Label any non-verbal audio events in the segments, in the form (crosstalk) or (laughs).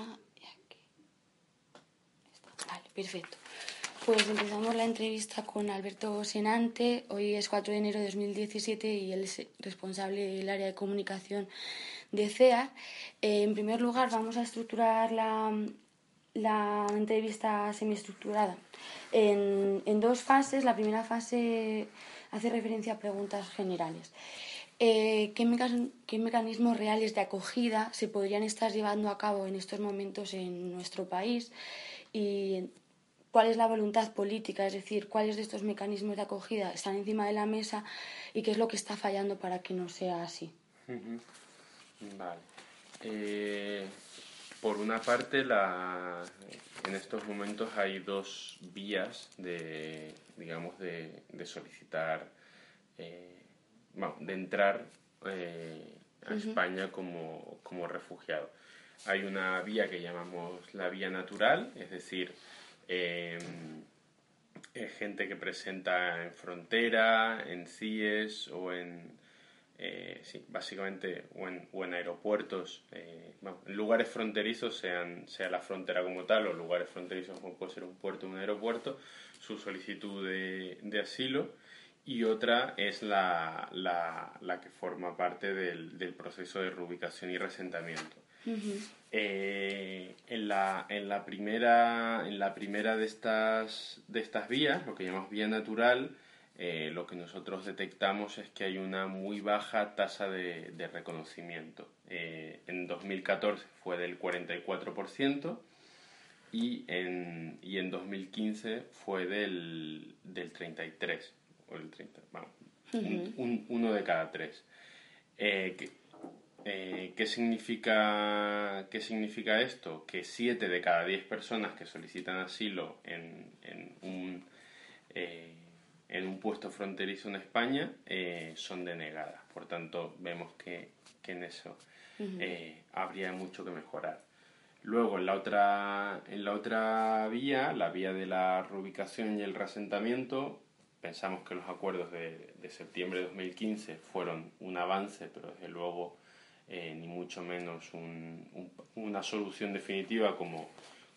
aquí. Vale, perfecto. Pues empezamos la entrevista con Alberto Senante. Hoy es 4 de enero de 2017 y él es responsable del área de comunicación de CEA. Eh, en primer lugar, vamos a estructurar la, la entrevista semiestructurada en, en dos fases. La primera fase hace referencia a preguntas generales. Eh, ¿qué, ¿qué, mecanismos reales de acogida se podrían estar llevando a cabo en estos momentos en nuestro país y cuál es la voluntad política, es decir, cuáles de estos mecanismos de acogida están encima de la mesa y qué es lo que está fallando para que no sea así. Vale. Eh, por una parte, la, en estos momentos hay dos vías de, digamos, de, de solicitar eh, de entrar eh, a España como, como, refugiado. Hay una vía que llamamos la vía natural, es decir, eh, gente que presenta en frontera, en CIES o en, eh, sí, básicamente, o en, o en aeropuertos, eh, en lugares fronterizos, sean, sea la frontera como tal o lugares fronterizos como puede ser un puerto o un aeropuerto, su solicitud de, de asilo y otra es la, la, la que forma parte del, del, proceso de reubicación y resentamiento. eh, en, la, en, la primera, en la primera de estas, de estas vías, lo que llamamos vía natural, eh, lo que nosotros detectamos es que hay una muy baja tasa de, de reconocimiento. Eh, en 2014 fue del 44% y en, y en 2015 fue del, del 33% o el 30, vamos, un, uno de cada tres. Eh, ¿qué, eh, ¿qué, significa, ¿Qué significa esto? Que siete de cada diez personas que solicitan asilo en, en un, eh, en un puesto fronterizo en España eh, son denegadas. Por tanto, vemos que, que en eso habría mucho que mejorar. Luego, en la, otra, en la otra vía, la vía de la reubicación y el reasentamiento, pensamos que los acuerdos de, de, septiembre de 2015 fueron un avance, pero desde luego eh, ni mucho menos un, un, una solución definitiva como,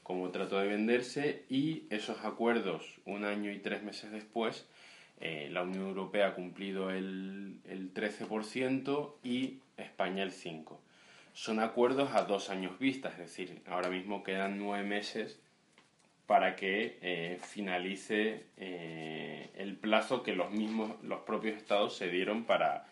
como trató de venderse y esos acuerdos un año y tres meses después eh, la Unión Europea ha cumplido el, el 13% y España el 5%. Son acuerdos a dos años vista, es decir, ahora mismo quedan nueve meses para que eh, finalice eh, el plazo que los mismos, los propios estados se dieron para,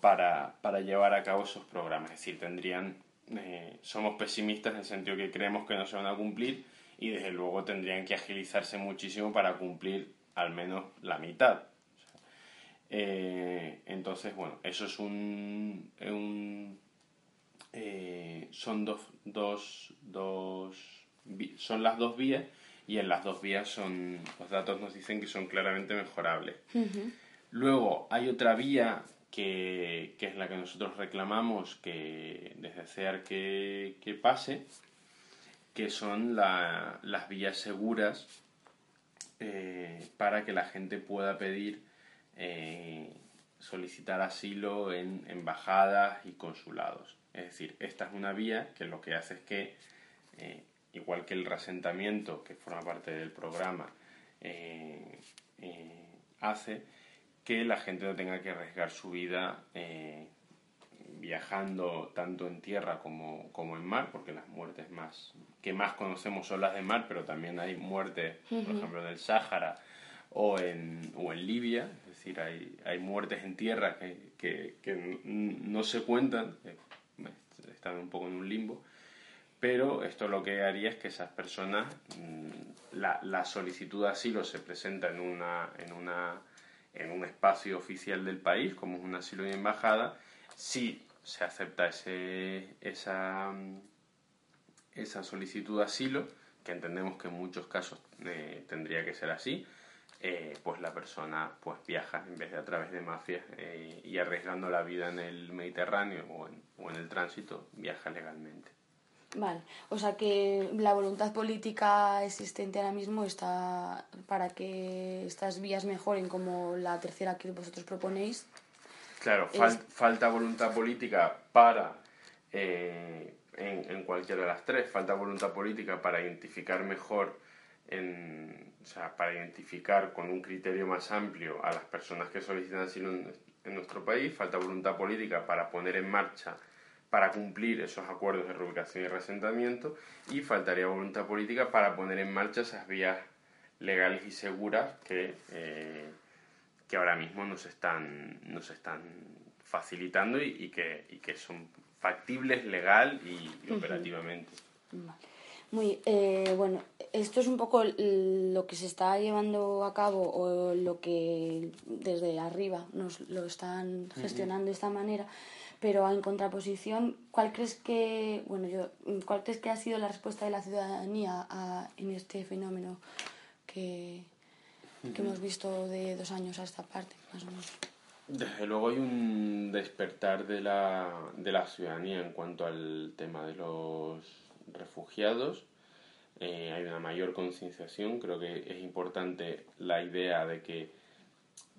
para, para llevar a cabo esos programas. Es decir, tendrían, eh, somos pesimistas en el sentido que creemos que no se van a cumplir y desde luego tendrían que agilizarse muchísimo para cumplir al menos la mitad. Entonces, bueno, eso es un, un son dos, dos, dos, son las dos vías y en las dos vías son los datos nos dicen que son claramente mejorables. Uh -huh. Luego hay otra vía que, que, es la que nosotros reclamamos que desde CEAR que, que pase, que son la, las vías seguras eh, para que la gente pueda pedir eh, solicitar asilo en embajadas y consulados. Es decir, esta es una vía que lo que hace es que eh, igual que el resentamiento, que forma parte del programa, eh, eh, hace que la gente no tenga que arriesgar su vida eh, viajando tanto en tierra como, como, en mar, porque las muertes más que más conocemos son las de mar, pero también hay muertes, uh -huh. por ejemplo, en el Sáhara o en, o en Libia, es decir, hay, hay muertes en tierra que, que, que no se cuentan, están un poco en un limbo, pero esto lo que haría es que esas personas, mm, la, solicitud de asilo se presenta en, una, en, una, en un espacio oficial del país, como es un asilo de embajada, si se acepta ese, esa, esa solicitud de asilo, que entendemos que en muchos casos eh, tendría que ser así, eh, pues la persona pues viaja en vez de a través de mafias eh, y arriesgando la vida en el Mediterráneo o en, o en el tránsito, viaja legalmente. Vale, o sea que la voluntad política existente ahora mismo está para que estas vías mejoren como la tercera que vosotros proponéis. Claro, fal es... falta voluntad política para, eh, en, en cualquiera de las tres. Falta voluntad política para identificar mejor, en, o sea, para identificar con un criterio más amplio a las personas que solicitan asilo en, en nuestro país. Falta voluntad política para poner en marcha para cumplir esos acuerdos de reubicación y resentamiento y faltaría voluntad política para poner en marcha esas vías legales y seguras que, eh, que ahora mismo nos están, nos están facilitando y, que, y que son factibles legal y, operativamente. Muy eh, bueno, esto es un poco lo que se está llevando a cabo o lo que desde arriba nos lo están gestionando de esta manera pero en contraposición, ¿cuál crees que, bueno, yo, ¿cuál crees que ha sido la respuesta de la ciudadanía en este fenómeno que, que hemos visto de dos años a esta parte, más o menos? Desde luego hay un despertar de la, de la ciudadanía en cuanto al tema de los refugiados. Eh, hay una mayor concienciación. Creo que es importante la idea de que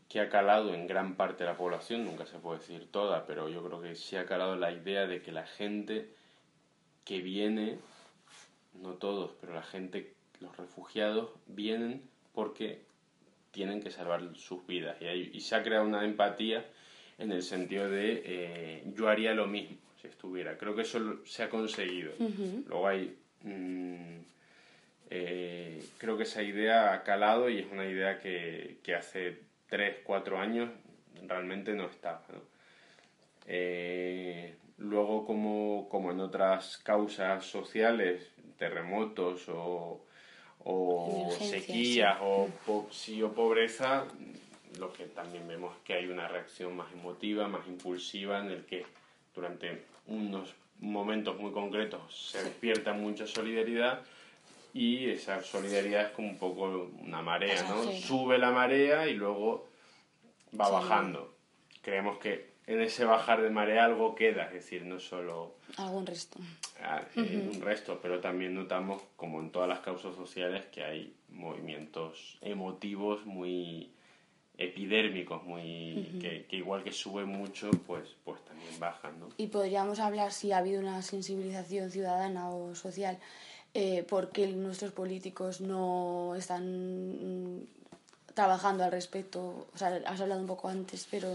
que ha calado en gran parte de la población, nunca se puede decir toda, pero yo creo que sí ha calado la idea de que la gente que viene, no todos, pero la gente, los refugiados, vienen porque tienen que salvar sus vidas. Y, se ha creado una empatía en el sentido de eh, yo haría lo mismo si estuviera. Creo que eso se ha conseguido. Luego hay... Mm, eh, creo que esa idea ha calado y es una idea que, que hace 3, 4 años realmente no estaba. Eh, luego, como, como, en otras causas sociales, terremotos o, o sequías o, sí, o pobreza, lo que también vemos es que hay una reacción más emotiva, más impulsiva, en el que durante unos momentos muy concretos se despierta mucha solidaridad y esa solidaridad es como un poco una marea, ¿no? Sube la marea y luego va bajando. Creemos que en ese bajar de marea algo queda, es decir, no solo... Algún resto. Ah, eh, un resto, pero también notamos, como en todas las causas sociales, que hay movimientos emotivos muy epidérmicos, muy que, que, igual que sube mucho, pues, pues también bajan, ¿no? Y podríamos hablar si ha habido una sensibilización ciudadana o social eh, por qué nuestros políticos no están mm, trabajando al respecto. O sea, has hablado un poco antes, pero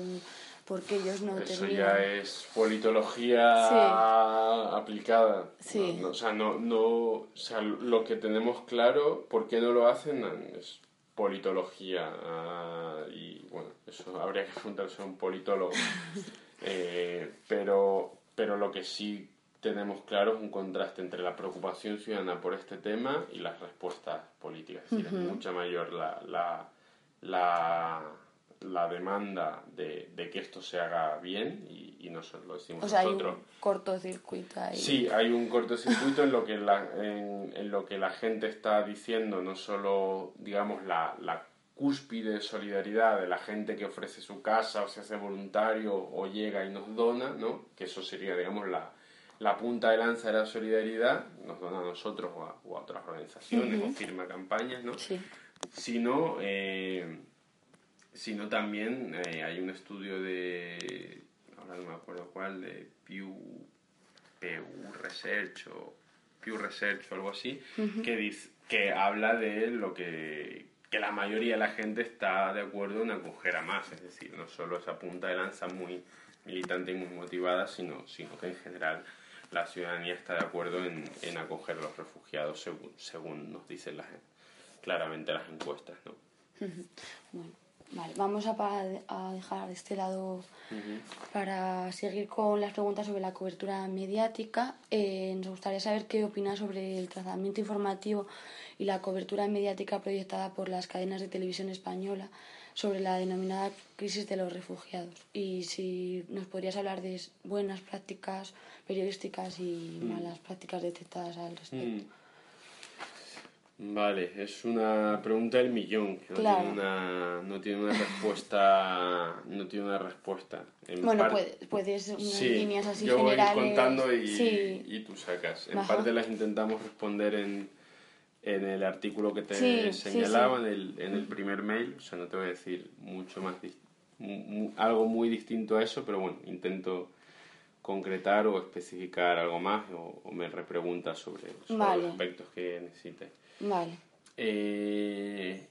porque ellos no Eso ya es politología aplicada. Sí. o sea, no, no, o sea, lo que tenemos claro, ¿por qué no lo hacen? Es politología. Ah, y bueno, eso habría que preguntarse a un politólogo. (laughs) Eh, pero, pero lo que sí tenemos claro un contraste entre la preocupación ciudadana por este tema y las respuestas políticas. Es decir, es mucha mayor la, la, la, la demanda de, de, que esto se haga bien y, y no lo decimos o sea, nosotros. Hay un cortocircuito ahí. Sí, hay un cortocircuito en lo que la, en, en lo que la gente está diciendo, no solo, digamos, la, la cúspide de solidaridad de la gente que ofrece su casa o se hace voluntario o llega y nos dona, ¿no? que eso sería, digamos, la, la punta de lanza de la solidaridad, nos dona a nosotros o a, otras organizaciones o firma campañas, ¿no? Sí. Sino, eh, sino también eh, hay un estudio de, ahora no me acuerdo cuál, de Pew, Pew Research o Pew Research o algo así, que, dice, que habla de lo que, que la mayoría de la gente está de acuerdo en acoger a más, es decir, no solo esa punta de lanza muy militante y muy motivada, sino, sino que en general la ciudadanía está de acuerdo en, en acoger a los refugiados según, según nos dicen las, claramente las encuestas. ¿no? Bueno, vale, vamos a, a dejar de este lado para seguir con las preguntas sobre la cobertura mediática. Eh, nos gustaría saber qué opinas sobre el tratamiento informativo y la cobertura mediática proyectada por las cadenas de televisión española sobre la denominada crisis de los refugiados y si nos podrías hablar de buenas prácticas periodísticas y mm. malas prácticas detectadas al respecto. Mm. Vale, es una pregunta del millón, que no, tiene una, no tiene una respuesta. No tiene una respuesta. bueno, puedes, puedes unas líneas así yo generales. voy contando y, y tú sacas. En parte las intentamos responder en, en el artículo que te señalaba, En, el, en el primer mail. O sea, no te voy a decir mucho más. algo muy distinto a eso, pero bueno, intento concretar o especificar algo más o, me repreguntas sobre, los aspectos que necesites. Vale. Eh,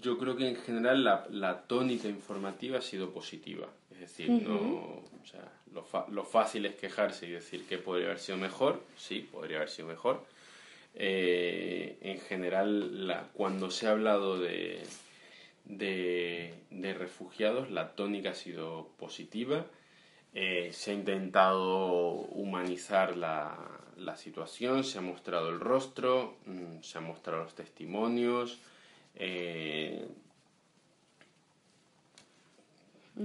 yo creo que en general la, la, tónica informativa ha sido positiva. Es decir, no, o sea, lo, lo, fácil es quejarse y decir que podría haber sido mejor. Sí, podría haber sido mejor. Eh, en general, la, cuando se ha hablado de, de, de, refugiados, la tónica ha sido positiva. Eh, se ha intentado humanizar la, la, situación, se ha mostrado el rostro, mm, se han mostrado los testimonios. Eh,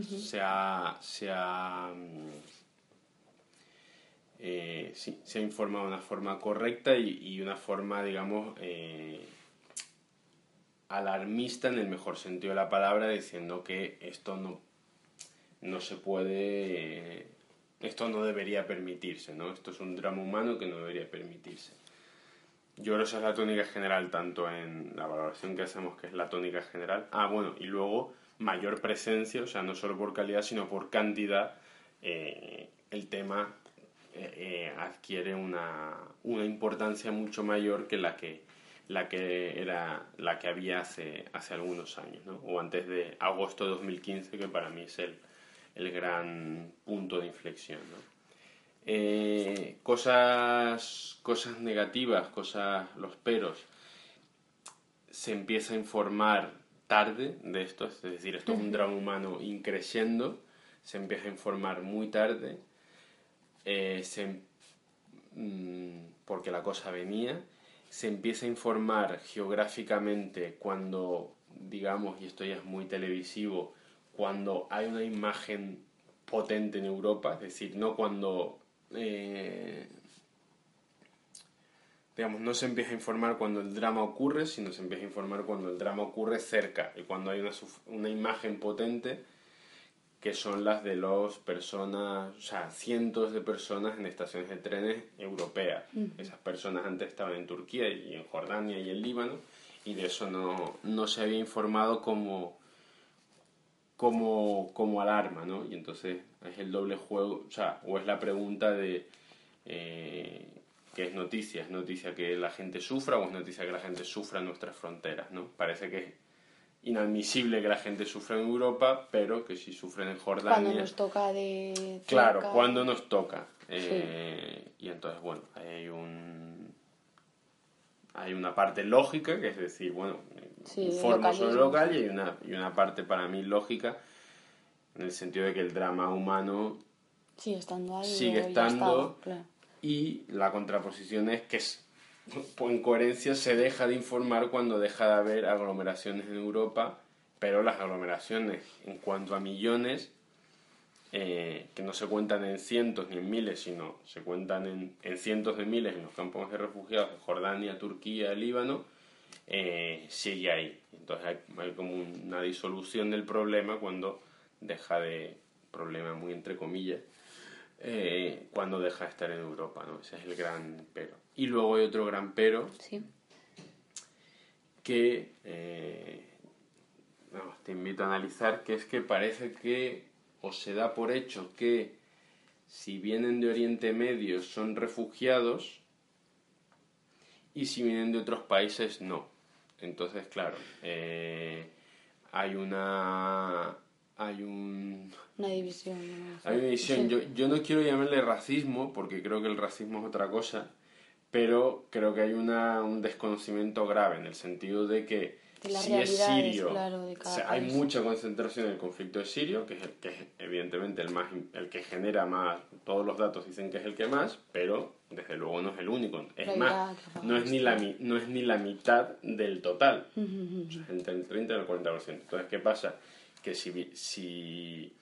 se ha, se ha eh, se ha informado de una forma correcta y, una forma, digamos, eh, alarmista en el mejor sentido de la palabra, diciendo que esto no, no se puede, esto no debería permitirse, ¿no? Esto es un drama humano que no debería permitirse. Yo creo que esa es la tónica general, tanto en la valoración que hacemos, que es la tónica general. Ah, bueno, y luego mayor presencia, o sea, no solo por calidad, sino por cantidad, eh, el tema eh, adquiere una, una, importancia mucho mayor que la que la que era la que había hace, hace algunos años ¿no? o antes de agosto de 2015 que para mí es el, el gran punto de inflexión ¿no? eh, cosas cosas negativas cosas los peros se empieza a informar tarde de esto es decir esto es un drama humano increciendo se empieza a informar muy tarde eh, mm, porque la cosa venía, se empieza a informar geográficamente cuando, digamos, y esto ya es muy televisivo, cuando hay una imagen potente en Europa, es decir, no cuando, eh, digamos, no se empieza a informar cuando el drama ocurre, sino se empieza a informar cuando el drama ocurre cerca y cuando hay una, una imagen potente que son las de los personas, o sea, cientos de personas en estaciones de trenes europeas. Esas personas antes estaban en Turquía y en Jordania y en Líbano y de eso no, no se había informado como, como, como alarma, ¿no? Y entonces es el doble juego, o sea, o es la pregunta de eh, ¿qué es noticia? ¿Es noticia que la gente sufra o es noticia que la gente sufra en nuestras fronteras, ¿no? Parece que inadmisible que la gente sufra en Europa, pero que si sufren en Jordania... Cuando nos toca de... Claro, cuando nos toca. Eh, y entonces, bueno, hay un... Hay una parte lógica, que es decir, bueno, sí, sobre lo local, y hay una, y una parte para mí lógica, en el sentido de que el drama humano sigue estando ahí, sigue estando, y la contraposición es que es en coherencia se deja de informar cuando deja de haber aglomeraciones en Europa, pero las aglomeraciones en cuanto a millones, eh, que no se cuentan en cientos ni en miles, sino se cuentan en, cientos de miles en los campos de refugiados de Jordania, Turquía, Líbano, eh, sigue ahí. Entonces hay, como una disolución del problema cuando deja de, problema muy entre comillas, eh, cuando deja de estar en Europa, ¿no? Ese es el gran pero. Y luego hay otro gran pero que eh, te invito a analizar, que es que parece que o se da por hecho que si vienen de Oriente Medio son refugiados y si vienen de otros países no. Entonces, claro, eh, hay una hay un una división. Hay una división. Yo, yo no quiero llamarle racismo porque creo que el racismo es otra cosa pero creo que hay una, un desconocimiento grave en el sentido de que si es sirio, hay mucha concentración en el conflicto de sirio, que es, el, que es evidentemente el, más, el que genera más, todos los datos dicen que es el que más, pero desde luego no es el único, es más, no es, ni la, no es ni la mitad del total, entre el 30 y el 40%. Entonces, ¿qué pasa? Que si, si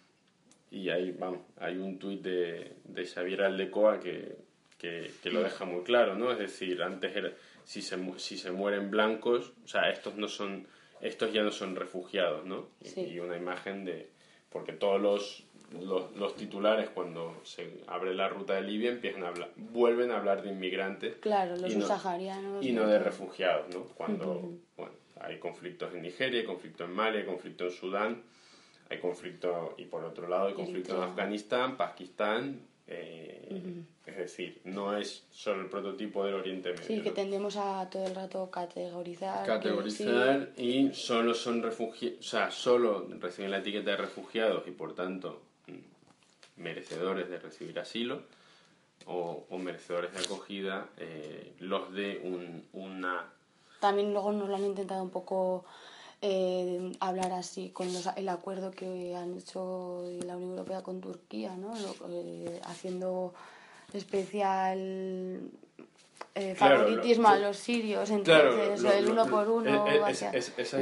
y hay, vamos, hay un tuit de, de Xavier Aldecoa que que, lo deja muy claro, ¿no? Es decir, antes era, si, se, si se mueren blancos, o sea, estos no son, estos ya no son refugiados, ¿no? Y, una imagen de, porque todos los, los, titulares cuando se abre la ruta de Libia empiezan a hablar, vuelven a hablar de inmigrantes. Claro, los subsaharianos. Y no de refugiados, ¿no? Cuando, bueno, hay conflictos en Nigeria, hay conflicto en Mali, hay conflicto en Sudán, hay conflicto, y por otro lado hay conflicto en Afganistán, Pakistán, Eh, es decir, no es solo el prototipo del Oriente Medio. Sí, que tendemos a todo el rato categorizar. Categorizar y solo son refugiados, o sea, solo reciben la etiqueta de refugiados y por tanto mm, merecedores de recibir asilo o, merecedores de acogida eh, los de un, una... También luego nos lo han intentado un poco eh, hablar así con el acuerdo que han hecho la Unión Europea con Turquía, ¿no? Eh, haciendo especial eh, favoritismo a los sirios, entonces el uno por uno. esas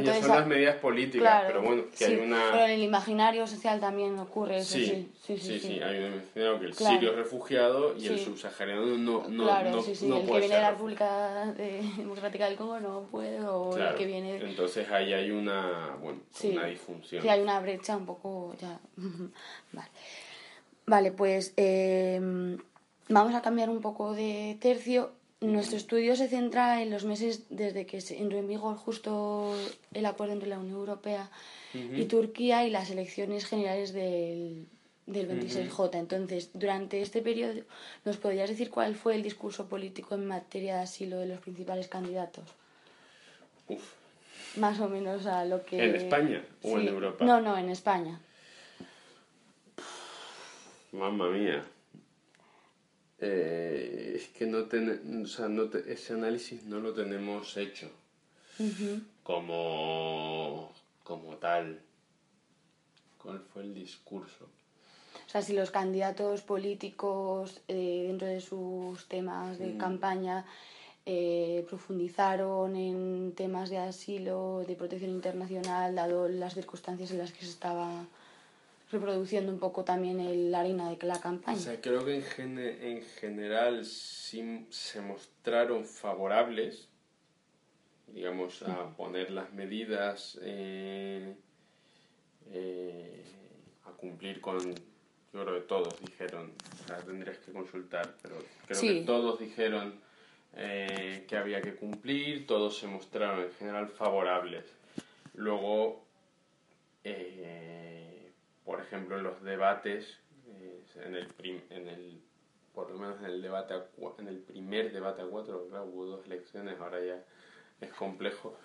ya son las medidas políticas, pero bueno, que hay una. Pero en el imaginario social también ocurre eso, sí. Sí, sí, sí. hay un imaginario que el sirio es refugiado y el subsahariano no, no, claro, no, sí, sí. el que viene de la República Democrática del Congo no puede, o el que viene. Entonces ahí hay una, bueno, una disfunción. Sí, hay una brecha un poco. ya (laughs) Vale. Vale, pues. Eh, vamos a cambiar un poco de tercio nuestro estudio se centra en los meses desde que entró en vigor justo el acuerdo entre la Unión Europea y Turquía y las elecciones generales del, del 26J. Entonces, durante este periodo, ¿nos podrías decir cuál fue el discurso político en materia de asilo de los principales candidatos? Uf. Más o menos a lo que... ¿En España o en Europa? No, no, en España. Mamma mía. Eh, es que no, ten, o sea, no ese análisis no lo tenemos hecho como, como tal. ¿Cuál fue el discurso? O sea, si los candidatos políticos eh, dentro de sus temas de mm. campaña eh, profundizaron en temas de asilo, de protección internacional, dado las circunstancias en las que se estaba reproduciendo un poco también el, la harina de la campaña. O sea, creo que en, en general sí se mostraron favorables, digamos, a poner las medidas, eh, eh, a cumplir con, yo creo que todos dijeron, o sea, tendrías que consultar, pero creo que todos dijeron eh, que había que cumplir, todos se mostraron en general favorables. Luego, por ejemplo, en los debates, eh, en, el en el, por lo menos en el, debate en el primer debate a cuatro, claro, hubo dos elecciones, ahora ya es complejo.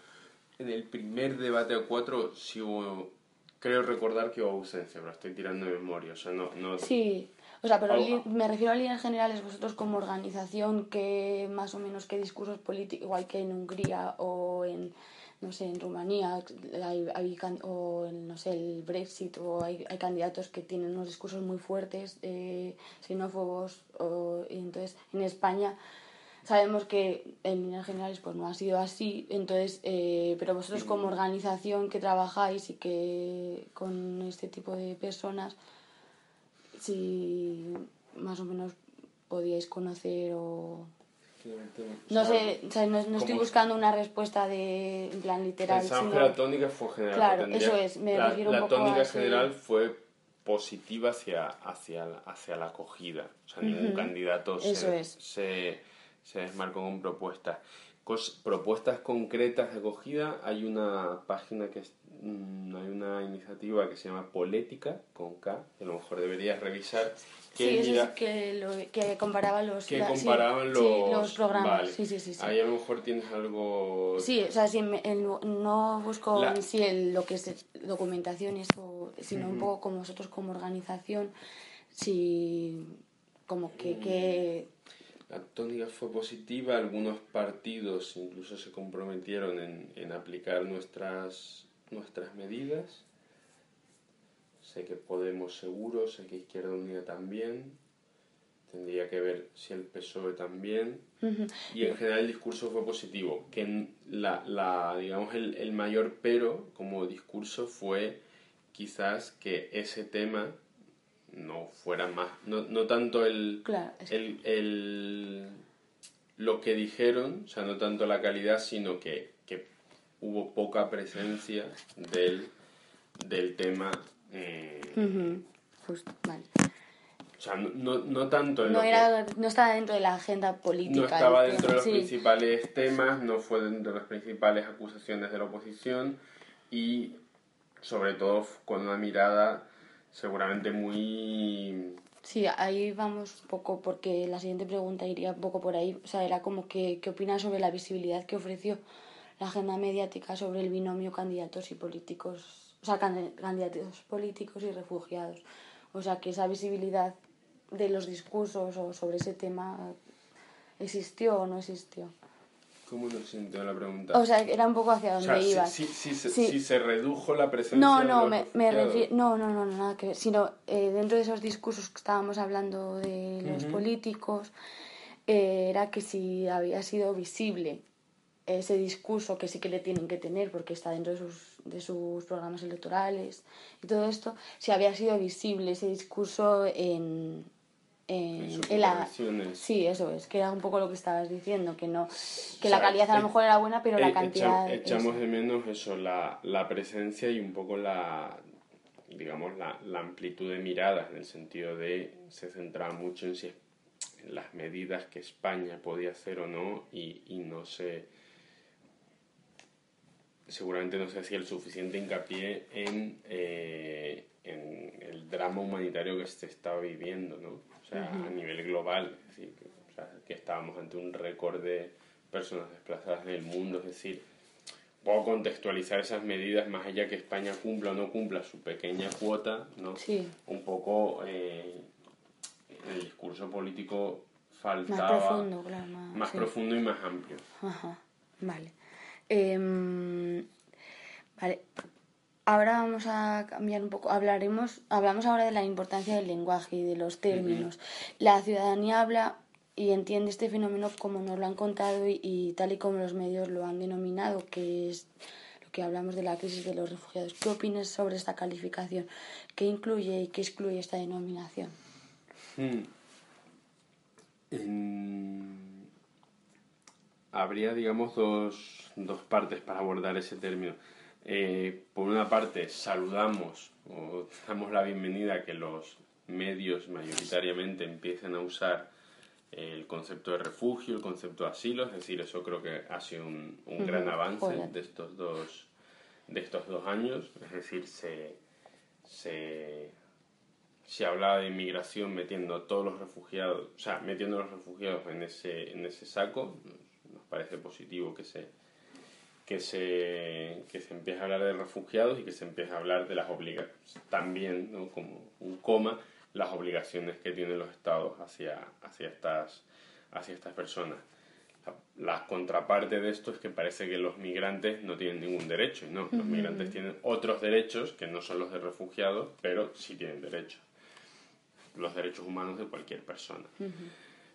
En el primer debate a cuatro sí hubo, creo recordar que hubo ausencia, pero estoy tirando de memoria, o sea, no... no sí, o sea, pero me refiero a líneas generales, vosotros como organización, que más o menos qué discursos políticos, igual que en Hungría o en no sé, en Rumanía hay, hay, o no sé, el Brexit o hay, hay candidatos que tienen unos discursos muy fuertes, eh, xenófobos, o, y entonces en España sabemos que en líneas generales pues no ha sido así, entonces, eh, pero vosotros como organización que trabajáis y que con este tipo de personas, si más o menos podíais conocer o no sé, no, estoy buscando una respuesta de en plan literal. Pensamos que la tónica fue general. Claro, eso es, me la, refiero un poco tónica general fue positiva hacia, hacia, hacia la acogida. O sea, ningún candidato se, se, se, desmarcó con propuestas. Propuestas concretas de acogida, hay una página que es, mm, hay una iniciativa que se llama Polética, con K, que a lo mejor deberías revisar, sí, eso es que, lo, que comparaba los, que comparaban los, los, programas. Sí, sí, sí, Ahí a lo mejor tienes algo... Sí, o sea, si no busco en sí el, lo que es documentación, eso, sino un poco como nosotros como organización, si como que... que... La tónica fue positiva, algunos partidos incluso se comprometieron en, en aplicar nuestras, nuestras medidas. Sé que Podemos seguro, sé que Izquierda Unida también, tendría que ver si el PSOE también, y en general el discurso fue positivo, que la, la, digamos el, el mayor pero como discurso fue quizás que ese tema no fuera más, no, no tanto el, el, el, lo que dijeron, o sea, no tanto la calidad, sino que, que hubo poca presencia del, del tema eh, vale. O sea, no, no tanto no, era, no estaba dentro de la agenda política. No estaba dentro de los principales temas, no fue dentro de las principales acusaciones de la oposición y sobre todo con una mirada seguramente muy Sí, ahí vamos un poco, porque la siguiente pregunta iría un poco por ahí. O sea, era como que, ¿qué opinas sobre la visibilidad que ofreció la agenda mediática sobre el binomio candidatos y políticos, o sea, candidatos políticos y refugiados? O sea, que esa visibilidad de los discursos o sobre ese tema existió o no existió. ¿Cómo no sintió la pregunta? O sea, era un poco hacia dónde ibas. Si, si, se redujo la presencia no, no, me, me refiero, no, no, no, nada que ver. Sino eh, dentro de esos discursos que estábamos hablando de los políticos, eh, era que si había sido visible ese discurso que sí que le tienen que tener porque está dentro de sus, de sus programas electorales y todo esto, si había sido visible ese discurso en, en, la sí eso es que era un poco lo que estabas diciendo que no que la calidad a lo mejor era buena pero la cantidad echamos de menos eso la, la presencia y un poco la digamos la, la, amplitud de miradas en el sentido de se centraba mucho en si en las medidas que España podía hacer o no y, y no se seguramente no se hacía el suficiente hincapié en, eh, en el drama humanitario que se estaba viviendo, ¿no? O sea, a nivel global, es decir, que, o sea, que estábamos ante un récord de personas desplazadas en el mundo, es decir, puedo contextualizar esas medidas más allá que España cumpla o no cumpla su pequeña cuota, ¿no? Sí. Un poco eh, el discurso político faltaba más profundo, claro, más, profundo y más amplio. Ajá, vale. Em, vale. Ahora vamos a cambiar un poco. Hablaremos, hablamos ahora de la importancia del lenguaje y de los términos. La ciudadanía habla y entiende este fenómeno como nos lo han contado y, tal y como los medios lo han denominado, que es lo que hablamos de la crisis de los refugiados. ¿Qué opinas sobre esta calificación? ¿Qué incluye y qué excluye esta denominación? Hmm habría, digamos, dos, dos partes para abordar ese término. Eh, por una parte, saludamos o damos la bienvenida a que los medios mayoritariamente empiecen a usar el concepto de refugio, el concepto de asilo, es decir, eso creo que ha sido un, un gran avance de estos dos de estos dos años, es decir, se, se, se hablaba de inmigración metiendo todos los refugiados, o sea, metiendo a los refugiados en ese, en ese saco, parece positivo que se, que se, que se empiece a hablar de refugiados y que se empiece a hablar de las obligaciones, también ¿no? como un coma, las obligaciones que tienen los estados hacia, hacia, estas, hacia estas personas. La, contraparte de esto es que parece que los migrantes no tienen ningún derecho, y no, los migrantes tienen otros derechos que no son los de refugiados, pero sí tienen derechos, los derechos humanos de cualquier persona.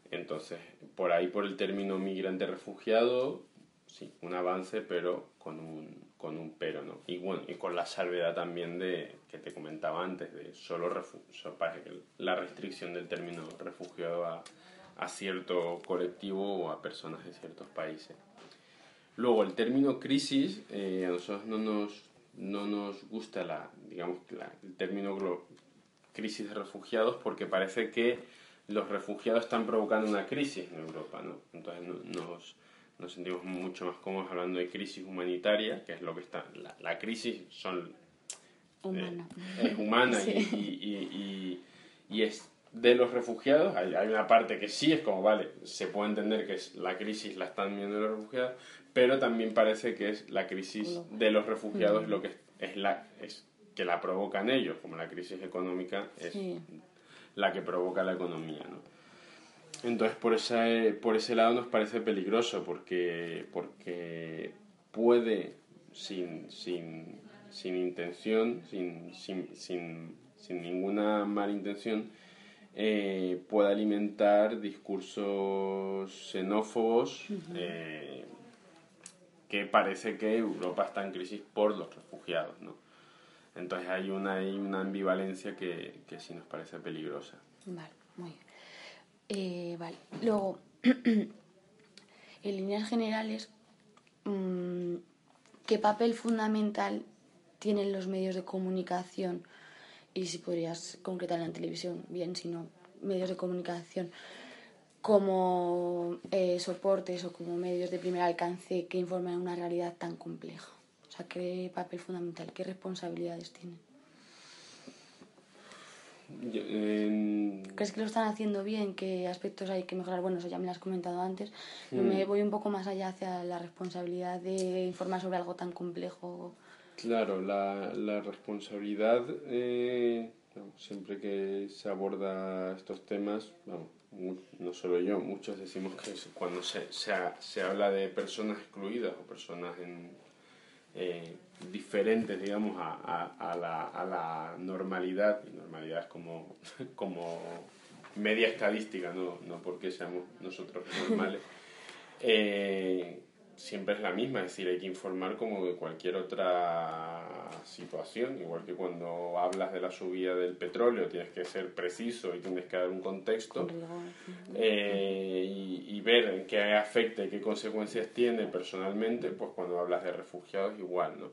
Entonces, por ahí, por el término migrante refugiado, sí, un avance, pero con un, con un pero, ¿no? Y bueno, y con la salvedad también de, que te comentaba antes, de solo refugio, parece que la restricción del término refugiado a, cierto colectivo o a personas de ciertos países. Luego, el término crisis, eh, a nosotros no nos, no nos gusta la, digamos, el término crisis de refugiados porque parece que los refugiados están provocando una crisis en Europa, ¿no? Entonces nos, nos sentimos mucho más cómodos hablando de crisis humanitaria, que es lo que está... La, la crisis son... Humana. Eh, es humana (laughs) y, y, y, y, es de los refugiados. Hay, hay, una parte que sí es como, vale, se puede entender que es la crisis la están viendo los refugiados, pero también parece que es la crisis de los refugiados lo que es, la... Es, que la provocan ellos, como la crisis económica es la que provoca la economía. ¿no? Entonces, por ese, por ese lado nos parece peligroso porque, porque puede, sin, sin, sin intención, sin, sin, sin, sin ninguna mala intención, eh, puede alimentar discursos xenófobos eh, que parece que Europa está en crisis por los refugiados. ¿no? Entonces hay una, hay una ambivalencia que, que sí nos parece peligrosa. Vale, muy bien. Eh, vale, luego, (clears throat) en líneas generales, mm, ¿qué papel fundamental tienen los medios de comunicación? Y si podrías concretar en televisión, bien, si no, medios de comunicación como eh, soportes o como medios de primer alcance que informan una realidad tan compleja. ¿qué papel fundamental, qué responsabilidades tienen? ¿Crees que lo están haciendo bien? ¿Qué aspectos hay que mejorar? Bueno, eso ya me lo has comentado antes. Mm. Me voy un poco más allá hacia la responsabilidad de informar sobre algo tan complejo. Claro, la, la responsabilidad, eh, siempre que se aborda estos temas, no solo yo, muchos decimos que cuando se, se, se habla de personas excluidas o personas en, eh, diferentes, digamos, a, a, a, la, a, la, normalidad, y normalidad es como, (laughs) como media estadística, no, no porque seamos nosotros normales, eh, siempre es la misma, es decir, hay que informar como de cualquier otra situación, igual que cuando hablas de la subida del petróleo tienes que ser preciso y tienes que dar un contexto eh, y, y, ver en qué afecta y qué consecuencias tiene personalmente, pues cuando hablas de refugiados igual, ¿no?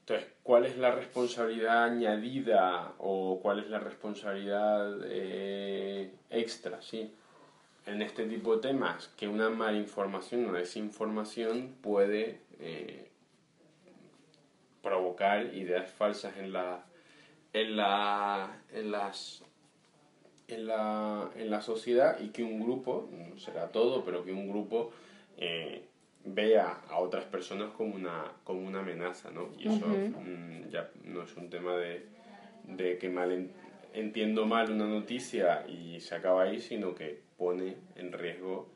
Entonces, ¿cuál es la responsabilidad añadida o cuál es la responsabilidad eh, extra, sí? en este tipo de temas que una mala información, una desinformación puede eh, provocar ideas falsas en la en la en las en la, en la sociedad y que un grupo, no será todo, pero que un grupo eh, vea a otras personas como una, como una amenaza, ¿no? Y eso mm, ya no es un tema de, de que mal entiendo mal una noticia y se acaba ahí, sino que pone en riesgo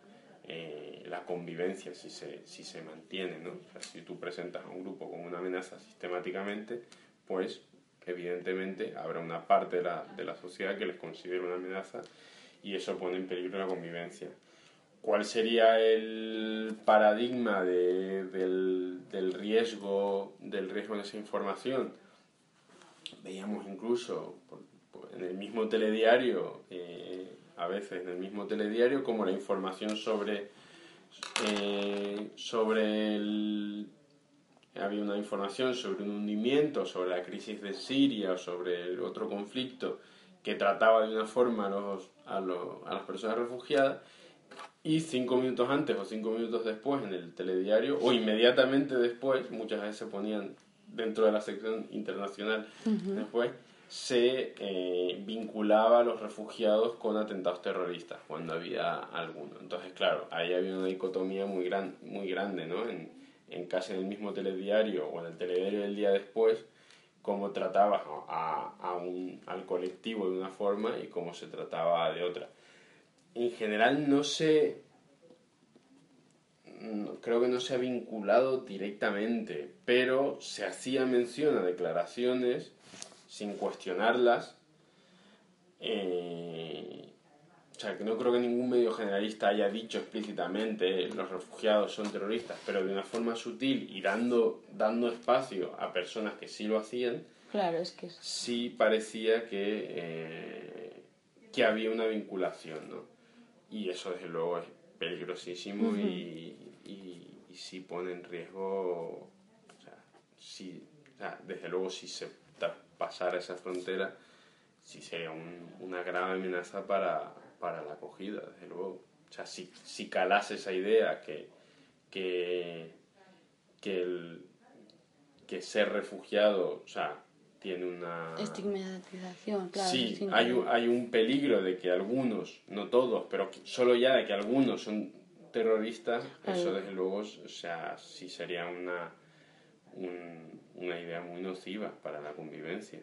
eh, la convivencia si se, si se mantiene. ¿no? si tú presentas a un grupo como una amenaza sistemáticamente, pues evidentemente habrá una parte de la, de la sociedad que les considere una amenaza y eso pone en peligro la convivencia. ¿Cuál sería el paradigma de, del, del, riesgo, del riesgo de esa información? Veíamos incluso en el mismo telediario eh, a veces en el mismo telediario como la información sobre eh, sobre el, había una información sobre un hundimiento, sobre la crisis de Siria o sobre el otro conflicto que trataba de una forma a, los, a, los, a las personas refugiadas y cinco minutos antes o cinco minutos después en el telediario o inmediatamente después, muchas veces se ponían dentro de la sección internacional después, se eh, vinculaba a los refugiados con atentados terroristas cuando había alguno. Entonces, claro, ahí había una dicotomía muy, gran, muy grande, ¿no? En, en casi en el mismo telediario o en el telediario del día después, cómo trataba a, a un, al colectivo de una forma y cómo se trataba de otra. En general no se... creo que no se ha vinculado directamente, pero se hacía mención a declaraciones sin cuestionarlas. Eh, o sea, que no creo que ningún medio generalista haya dicho explícitamente los refugiados son terroristas, pero de una forma sutil y dando, dando espacio a personas que sí lo hacían, claro, es que sí parecía que, eh, que había una vinculación, ¿no? Y eso desde luego es peligrosísimo y, y, y, sí pone en riesgo, o sea, sí, o sea, desde luego si se pasar esa frontera, sí sería un, una grave amenaza para, para la acogida, desde luego. O sea, si, si calase esa idea que, que, que, el, que ser refugiado, o sea, tiene una... Estigmatización, claro. Sí, hay, un, hay un peligro de que algunos, no todos, pero solo ya de que algunos son terroristas, eso desde luego, o sea, sí sería una, un, una idea muy nociva para la convivencia.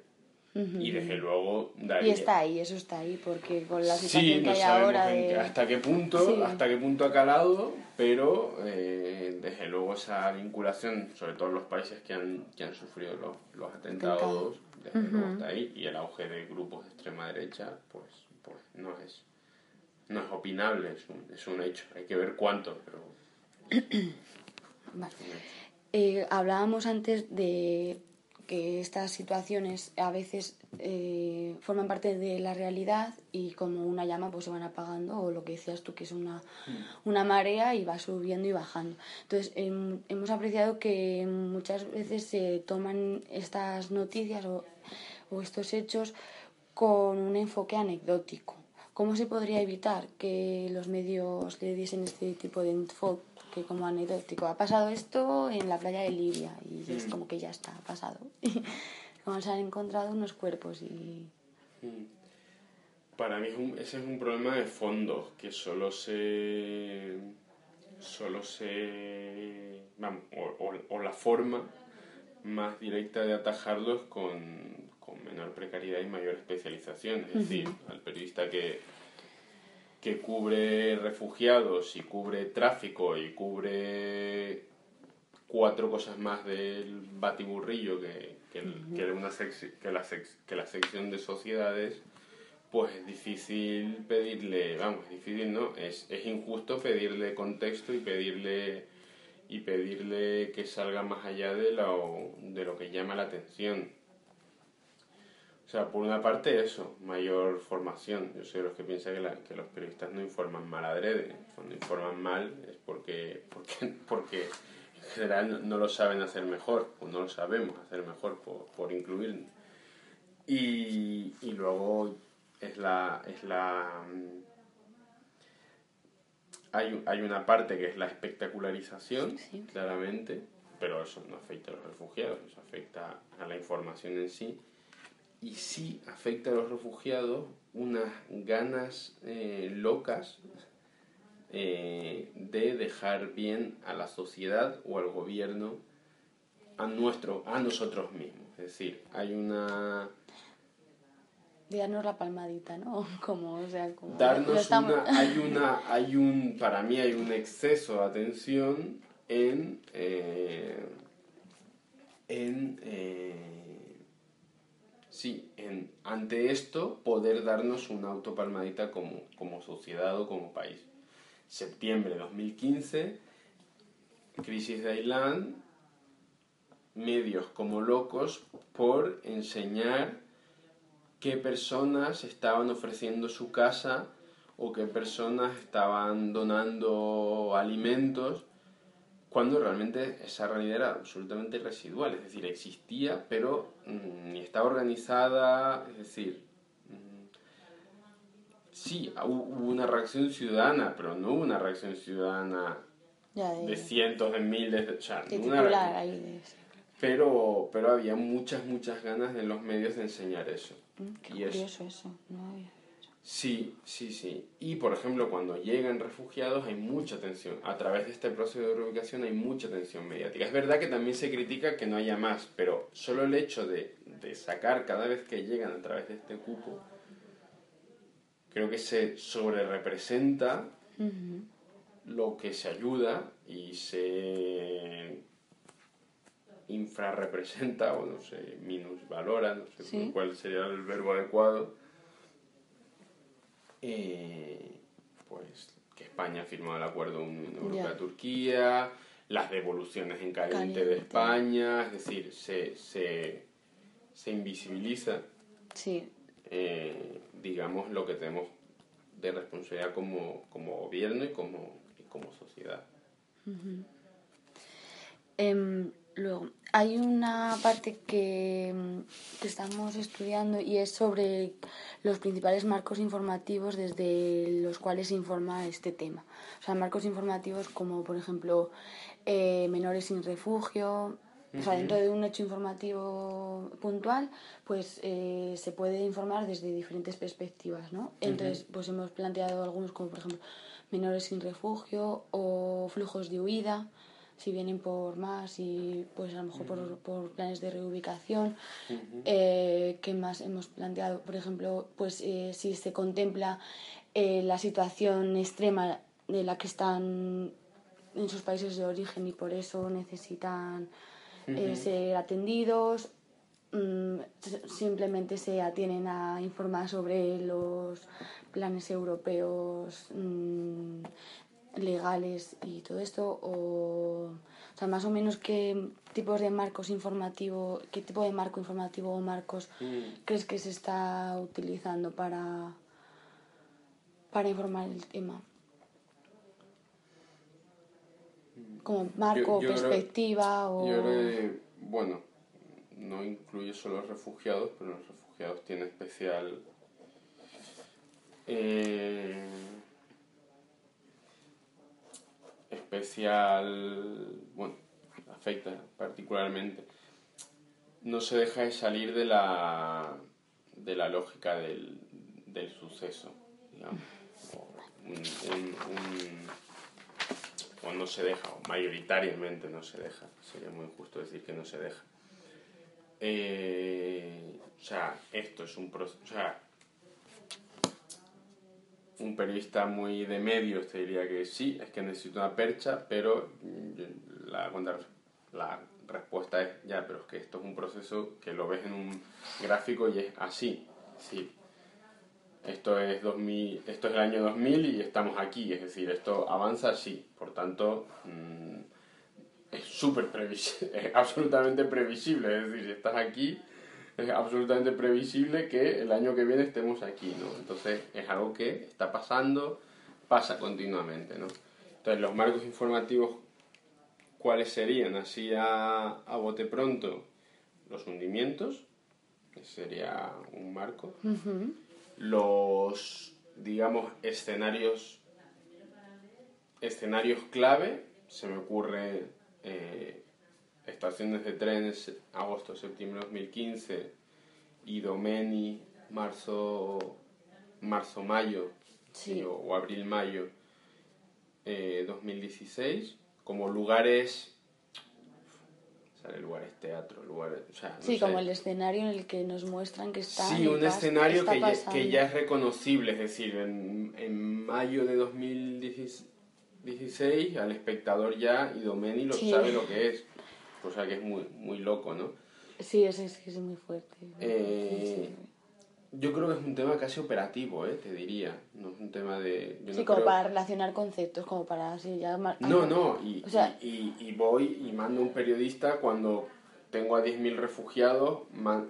Y desde luego Y está ahí, eso está ahí, porque con la situación que hay ahora de... hasta qué punto, hasta qué punto ha calado, pero eh, desde luego esa vinculación, sobre todo en los países que han, que han sufrido los, los atentados, desde luego está ahí, y el auge de grupos de extrema derecha, pues, pues no es no es opinable, es un, es un hecho, hay que ver cuánto, pero... (coughs) vale. Eh, hablábamos antes de que estas situaciones a veces eh, forman parte de la realidad y como una llama pues se van apagando o lo que decías tú que es una, mm. una marea y va subiendo y bajando. Entonces em, hemos apreciado que muchas veces se toman estas noticias o, o estos hechos con un enfoque anecdótico. ¿Cómo se podría evitar que los medios le diesen este tipo de enfoque? Que como anecdótico, ha pasado esto en la playa de Libia y es mm. como que ya está, ha pasado. (laughs) como se han encontrado unos cuerpos y... Mm. Para mí ese es un problema de fondo que solo se. solo se. Vamos, o, la forma más directa de atajarlo es con, menor precariedad y mayor especialización. Es decir, al periodista que, que cubre refugiados y cubre tráfico y cubre cuatro cosas más del batiburrillo que, que, una que, la que la sección de sociedades pues es difícil pedirle, vamos, es difícil, ¿no? Es, es injusto pedirle contexto y pedirle y pedirle que salga más allá de lo, de lo que llama la atención. O sea, por una parte eso, mayor formación. Yo soy de los que piensan que, que los periodistas no informan mal adrede. Cuando informan mal es porque, porque, (laughs) porque en general no, lo saben hacer mejor, o no lo sabemos hacer mejor por, por incluir. Y, y luego es la, es la mm, hay, hay una parte que es la espectacularización, claramente, pero eso no afecta a los refugiados, eso afecta a la información en sí. Y sí afecta a los refugiados unas ganas eh, locas eh, de dejar bien a la sociedad o al gobierno a, nuestro, a nosotros mismos. Es decir, hay una darnos la palmadita, ¿no? (laughs) Como, o sea, como darnos una, hay (laughs) una, hay un, para mí hay un exceso de atención en, eh, en, eh, sí, en, ante esto poder darnos una autopalmadita como, como sociedad o como país. Septiembre de 2015, crisis de Ailán, medios como locos por enseñar qué personas estaban ofreciendo su casa o qué personas estaban donando alimentos, cuando realmente esa realidad era absolutamente residual, es decir, existía, pero mm, ni estaba organizada, es decir, mm, sí, hubo una reacción ciudadana, pero no hubo una reacción ciudadana de cientos de miles de... Sea, pero, pero había muchas, muchas ganas en los medios de enseñar eso. Mm, qué curioso eso, no había Sí, sí, sí. Y por ejemplo, cuando llegan refugiados hay mucha tensión. A través de este proceso de reubicación hay mucha tensión mediática. Es verdad que también se critica que no haya más, pero solo el hecho de, de sacar cada vez que llegan a través de este cupo, creo que se sobre representa lo que se ayuda y se infrarrepresenta o no sé, minusvalora, no sé cuál sería el verbo adecuado, eh, pues que España ha firmado el acuerdo Unión Europea-Turquía, las devoluciones en caliente, de España, es decir, se, se, se invisibiliza, eh, digamos, lo que tenemos de responsabilidad como, como gobierno y como, y como sociedad. Luego, hay una parte que, que, estamos estudiando y es sobre los principales marcos informativos desde los cuales se informa este tema. O sea, marcos informativos como, por ejemplo, eh, menores sin refugio. O sea, dentro de un hecho informativo puntual, pues eh, se puede informar desde diferentes perspectivas, ¿no? Entonces, pues hemos planteado algunos como, por ejemplo, menores sin refugio o flujos de huida si vienen por más y pues a lo mejor por, por planes de reubicación. Eh, ¿Qué más hemos planteado? Por ejemplo, pues eh, si se contempla eh, la situación extrema de la que están en sus países de origen y por eso necesitan ser atendidos. Mm, simplemente se atienen a informar sobre los planes europeos mm, legales y todo esto o, o sea más o menos qué tipos de marcos informativos qué tipo de marco informativo o marcos mm. crees que se está utilizando para para informar el tema como marco perspectiva o yo creo bueno no incluye solo los refugiados pero los refugiados tienen especial eh, especial, bueno, afecta particularmente, no se deja de salir de la, de la lógica del, del suceso, digamos. O, no se deja, o mayoritariamente no se deja. Sería muy injusto decir que no se deja. Eh, o sea, esto es un proceso. Sea, un periodista muy de medios te diría que sí, es que necesito una percha, pero la, la respuesta es ya, pero es que esto es un proceso que lo ves en un gráfico y es así. Sí. Esto es, 2000, esto es el año 2000 y estamos aquí, es decir, esto avanza así. Por tanto, mm, es súper previsible, (laughs) es absolutamente previsible. Es decir, si estás aquí, es absolutamente previsible que el año que viene estemos aquí, ¿no? Entonces, es algo que está pasando, pasa continuamente, ¿no? Entonces, los marcos informativos ¿Cuáles serían? Así a, a bote pronto, los hundimientos, que sería un marco. Los, digamos, escenarios, escenarios clave, se me ocurre eh, estaciones de trenes agosto, septiembre de 2015, Idomeni, marzo, marzo, mayo, o, abril, mayo eh, 2016 como lugares sale lugares teatro lugares o sea, sí como el escenario en el que nos muestran que está sí un escenario que ya, que ya, es reconocible es decir en, en mayo de 2016 al espectador ya Idomeni lo sabe lo que es cosa que es muy muy loco no sí es, es, es muy fuerte eh, yo creo que es un tema casi operativo, ¿eh? te diría. No es un tema de. sí, como para relacionar conceptos, como para así ya. No, no, y, y, voy y mando un periodista cuando tengo a 10.000 refugiados,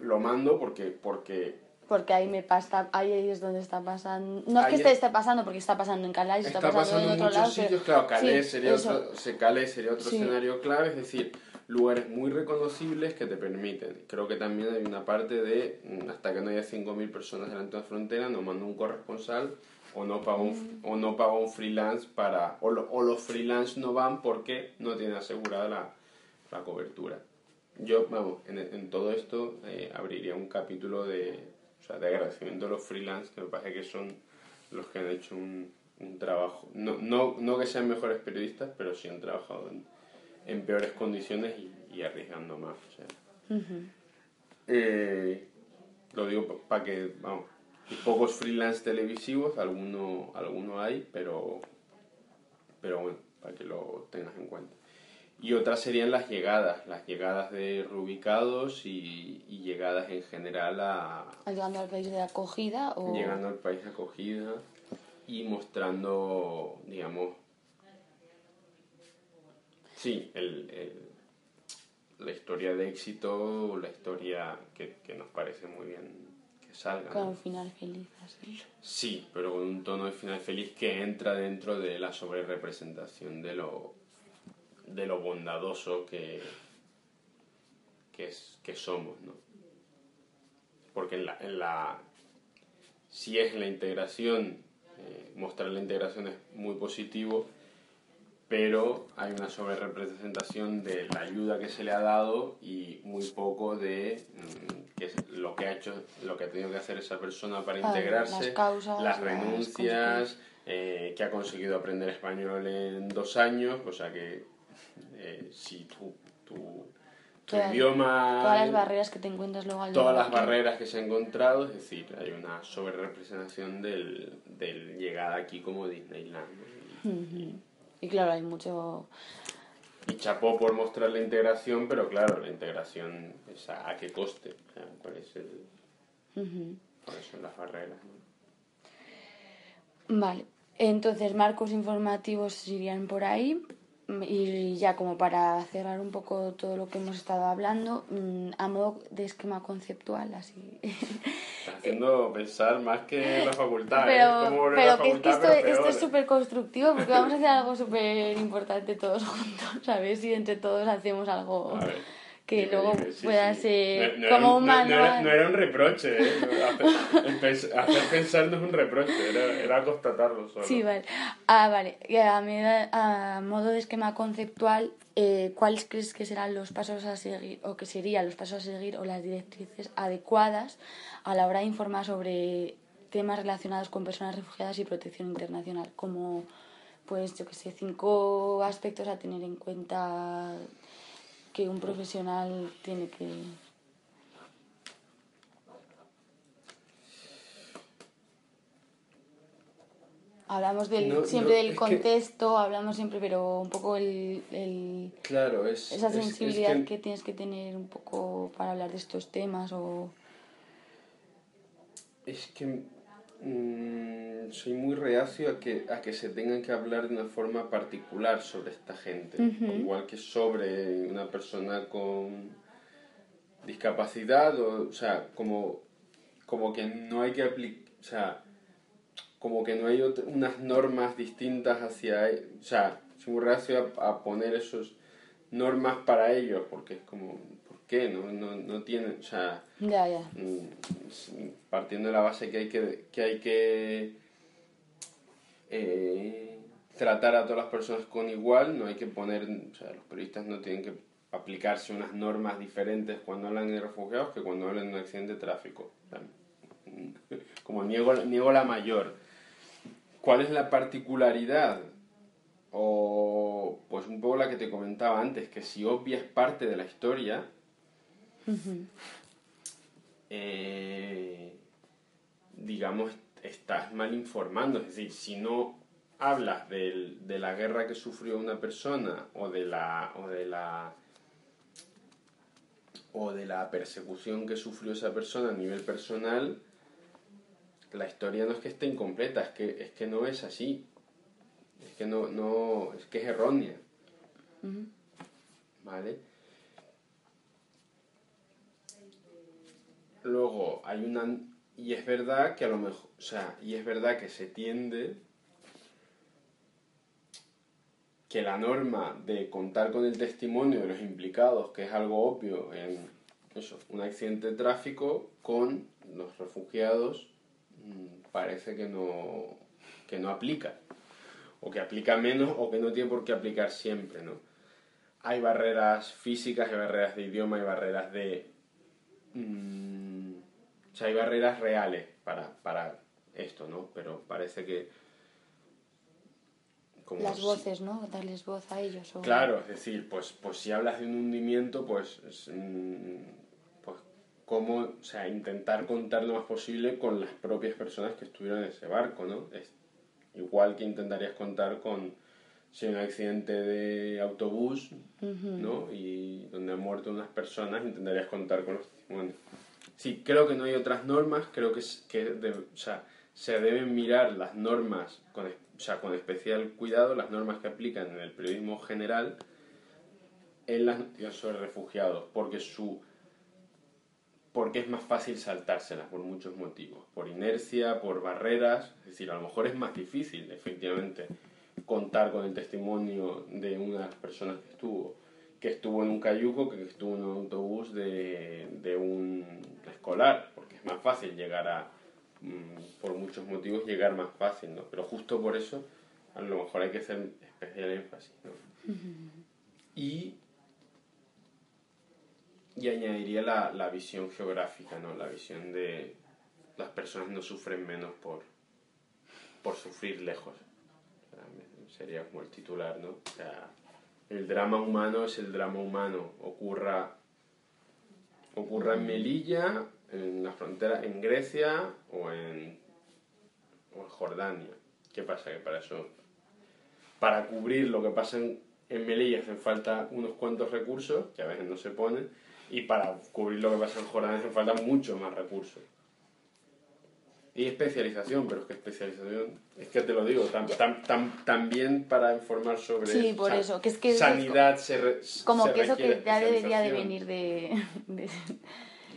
lo mando porque. porque porque ahí me pasa, ahí es donde está pasando. No es que esté, esté, pasando, porque está pasando en Calais, está, está pasando, en, otro muchos sitios, claro, Calais sería otro, sería otro escenario clave, es decir, lugares muy reconocibles que te permiten. Creo que también hay una parte de, mm, hasta que no haya 5.000 personas delante de la frontera, no mando un corresponsal o no pago un, o no pago un freelance para, o, o, los freelance no van porque no tienen asegurada la, la cobertura. Yo, vamos, en, en todo esto eh, abriría un capítulo de, o sea, de agradecimiento a los freelance, que me parece que son los que han hecho un, un trabajo, no, no, no que sean mejores periodistas, pero sí han trabajado en, en peores condiciones y, arriesgando más. Eh, lo digo para que, vamos, pocos freelance televisivos, alguno, alguno hay, pero, pero bueno, para que lo tengas en cuenta. Y otras serían las llegadas, las llegadas de reubicados y, llegadas en general a... Llegando al país de acogida o... Llegando al país de acogida y mostrando, digamos, Sí, el, la historia de éxito, la historia que, nos parece muy bien que salga. Con un final feliz, así. Sí, pero con un tono de final feliz que entra dentro de la sobrerepresentación de lo, de lo bondadoso que, que, es, que somos, ¿no? Porque en la, en la, si es la integración, eh, mostrar la integración es muy positivo, pero hay una sobrerepresentación de la ayuda que se le ha dado y muy poco de mm, lo que ha hecho, lo que ha tenido que hacer esa persona para integrarse, las, renuncias, eh, que ha conseguido aprender español en dos años, o sea que eh, si tu, tu, idioma... Todas las barreras que te encuentras luego al Todas las barreras que se han encontrado, es decir, hay una sobrerepresentación del, del llegada aquí como Disneyland. Y claro, hay mucho... Y chapó por mostrar la integración, pero claro, la integración es a, qué coste. O sea, parece Por eso las barreras. Vale, entonces marcos informativos irían por ahí. Y ya como para cerrar un poco todo lo que hemos estado hablando, mm, a modo de esquema conceptual, así. Está haciendo pensar más que la facultad. Pero, ¿eh? pero que es que esto, esto es súper constructivo porque vamos a hacer algo súper importante todos (laughs) juntos, ¿sabes? Y entre todos hacemos algo que luego pueda ser como un manual. No, era, un reproche, ¿eh? hacer, pensar no es un reproche, era, era constatarlo solo. Sí, vale. Ah, vale. A, a modo de esquema conceptual, eh, ¿cuáles crees que serán los pasos a seguir, o que serían los pasos a seguir, o las directrices adecuadas a la hora de informar sobre temas relacionados con personas refugiadas y protección internacional, como, pues, yo que sé, cinco aspectos a tener en cuenta que un profesional tiene que Hablamos del, siempre del contexto, hablamos siempre, pero un poco el, el claro, es, esa sensibilidad que... tienes que tener un poco para hablar de estos temas o... Es que mm, soy muy reacio a que, a que se tengan que hablar de una forma particular sobre esta gente, igual que sobre una persona con discapacidad, o, o sea, como, como que no hay que aplicar, o sea, como que no hay unas normas distintas hacia... E, o sea, soy muy reacio a, poner esas normas para ellos, porque es como, ¿por qué? No, no, no tienen, o sea... Ya, ya. Mm, partiendo de la base que hay que, que, hay que eh, tratar a todas las personas con igual, no hay que poner, o sea, los periodistas no tienen que aplicarse unas normas diferentes cuando hablan de refugiados que cuando hablan de un accidente de tráfico. (laughs) como niego, niego la mayor. ¿Cuál es la particularidad? O pues un poco la que te comentaba antes, que si obvias parte de la historia, eh, digamos, estás mal informando. Es decir, si no hablas de la guerra que sufrió una persona o de la o de la o de la persecución que sufrió esa persona a nivel personal, la historia no es que esté incompleta, es que, es que no es así. Es que no, no, es que es errónea. ¿Vale? Luego hay una y es verdad que a lo mejor, o sea, y es verdad que se tiende que la norma de contar con el testimonio de los implicados, que es algo obvio en eso, un accidente de tráfico, con los refugiados Mm, parece que no, que no aplica. O que aplica menos o que no tiene por qué aplicar siempre, ¿no? Hay barreras físicas, hay barreras de idioma, hay barreras de... Mm, o sea, hay barreras reales para, para esto, ¿no? Pero parece que... Como Las voces, ¿no? Darles voz a ellos. Claro, es decir, pues, pues si hablas de un hundimiento, pues cómo, o sea, intentar contar lo más posible con las propias personas que estuvieron en ese barco, ¿no? Es igual que intentarías contar con si hay un accidente de autobús, ¿no? Y donde han muerto unas personas, intentarías contar con los testimonios. Sí, creo que no hay otras normas, creo que, que o sea, se deben mirar las normas con, o sea, con especial cuidado, las normas que aplican en el periodismo general en las noticias sobre refugiados, porque su porque es más fácil saltárselas por muchos motivos, por inercia, por barreras, es decir, a lo mejor es más difícil, efectivamente, contar con el testimonio de una de las personas que estuvo, que estuvo en un cayuco que estuvo en un autobús de, de un escolar, porque es más fácil llegar a, mm, por muchos motivos, llegar más fácil, ¿no? Pero justo por eso, a lo mejor hay que hacer especial énfasis, ¿no? Y y añadiría la, la visión geográfica, ¿no? La visión de las personas no sufren menos por, por sufrir lejos. sería como el titular, ¿no? O sea, el drama humano es el drama humano. Ocurra, ocurra en Melilla, en la frontera, en Grecia o en, o en Jordania. ¿Qué pasa? Que para eso, para cubrir lo que pasa en, en Melilla hacen falta unos cuantos recursos, que a veces no se ponen, y para cubrir lo que pasa en Jordania hace falta mucho más recursos. Y especialización, pero es que especialización, es que te lo digo, también para informar sobre sí, por eso, que es que sanidad se Como que eso que ya debería de venir de...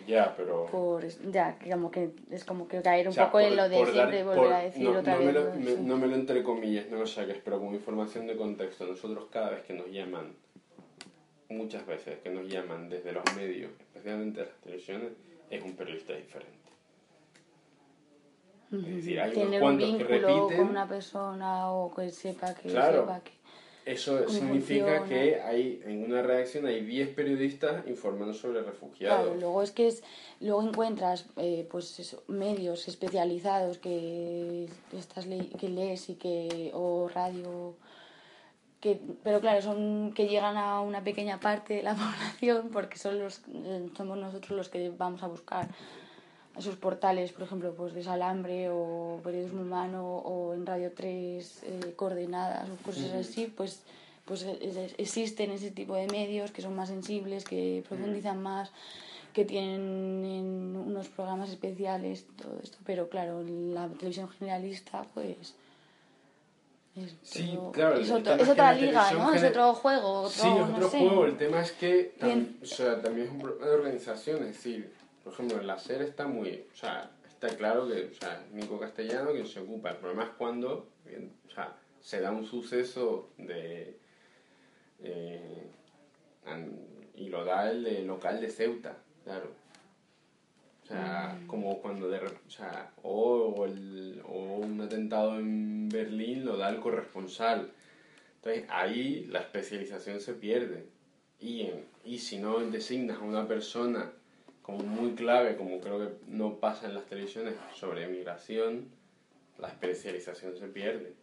Ya, pero... Por, ya, como que es como que caer un poco en lo de siempre volver a decir otra no vez. Me lo, no me lo entre comillas, no lo saques, pero como información de contexto, nosotros cada vez que nos llaman muchas veces que nos llaman desde los medios, especialmente las televisiones, es un periodista diferente. Es decir, hay unos cuantos que repiten. con una persona o que sepa que sepa que. Eso significa que hay en una redacción hay 10 periodistas informando sobre refugiados. Claro, luego es que es, luego encuentras eh, pues medios especializados que estás que lees y que o radio que pero claro son que llegan a una pequeña parte de la (laughs) población porque son los somos nosotros los que vamos a buscar esos portales, por ejemplo, pues de Salambre o Periodismo Humano o en Radio 3, eh, Coordenadas o cosas así, pues, pues existen ese tipo de medios que son más sensibles, que profundizan más, que tienen unos programas especiales, todo esto. Pero claro, la televisión generalista, pues... Es, sí, claro, es, otra liga, ¿no? Es otro juego. Otro, sí, es otro juego. El tema es que o sea, también es un problema de organización. Es decir, por ejemplo, en la SER está muy, o sea, está claro que, o sea, Nico Castellano quien se ocupa. El problema es cuando, o sea, se da un suceso de, eh, y lo da el local de Ceuta, claro. O sea, mm. como cuando de, o sea, o, el, o un atentado en Berlín lo da el corresponsal. Entonces ahí la especialización se pierde. Y, en, y si no designas a una persona como muy clave, como creo que no pasa en las televisiones, sobre migración, la especialización se pierde.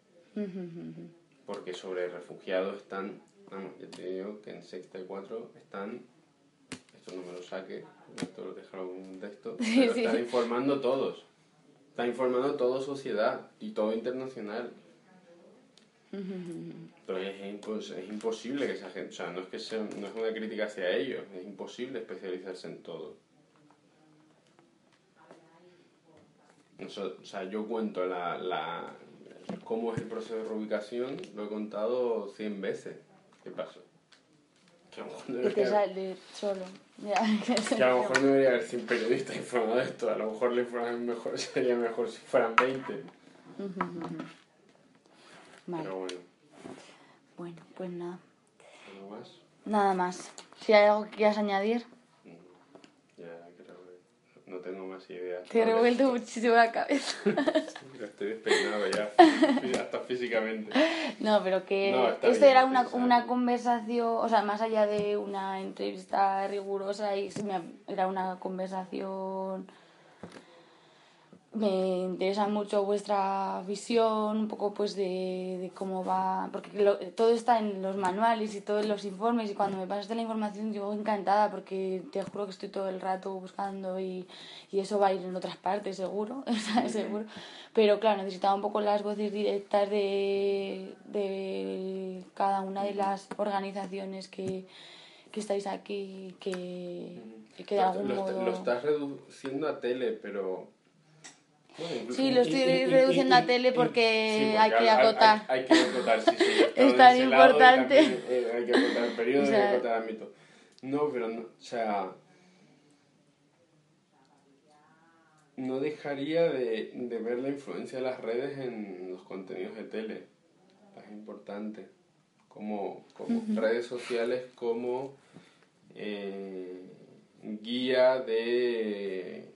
Porque sobre refugiados están, vamos, yo te digo que en sexta y cuatro están, esto no me lo saque, esto lo dejaron un texto, (laughs) pero están informando todos. Están informando toda sociedad y todo internacional. Entonces es, es, imposible que esa gente, o sea, no es que sea, no es una crítica hacia ellos, es imposible especializarse en todo. O sea, yo cuento la, la, cómo es el proceso de reubicación, lo he contado 100 veces. ¿Qué pasó? Que a lo mejor no debería, solo. (laughs) que a lo mejor no debería haber 100 periodistas informados de esto. A lo mejor la información mejor, (laughs) sería mejor si fueran 20. Vale. Pero bueno. Bueno, pues nada. ¿Nada más? Nada más. Si hay algo que quieras añadir. No tengo más ideas. Te he revuelto muchísimo la cabeza. (laughs) Estoy despeinado ya, hasta físicamente. No, pero que esto era una, una conversación, o sea, más allá de una entrevista rigurosa, y era una conversación me interesa mucho vuestra visión, un poco pues de, de cómo va, porque todo está en los manuales y todos los informes y cuando me pasaste la información yo encantada porque te juro que estoy todo el rato buscando y, y eso va a ir en otras partes seguro, (laughs) seguro. Pero claro, necesitaba un poco las voces directas de, de cada una de las organizaciones que, que estáis aquí que, que de algún modo... Lo estás reduciendo a tele, pero sí, lo estoy reduciendo a tele porque, hay que acotar. Hay, que acotar, sí, sí. (laughs) Es tan importante. Eh, hay que acotar periodo, hay que (laughs) acotar ámbito. No, pero, no, o sea, no dejaría de, de, ver la influencia de las redes en los contenidos de tele. Es importante. Como, como redes sociales, como eh, guía de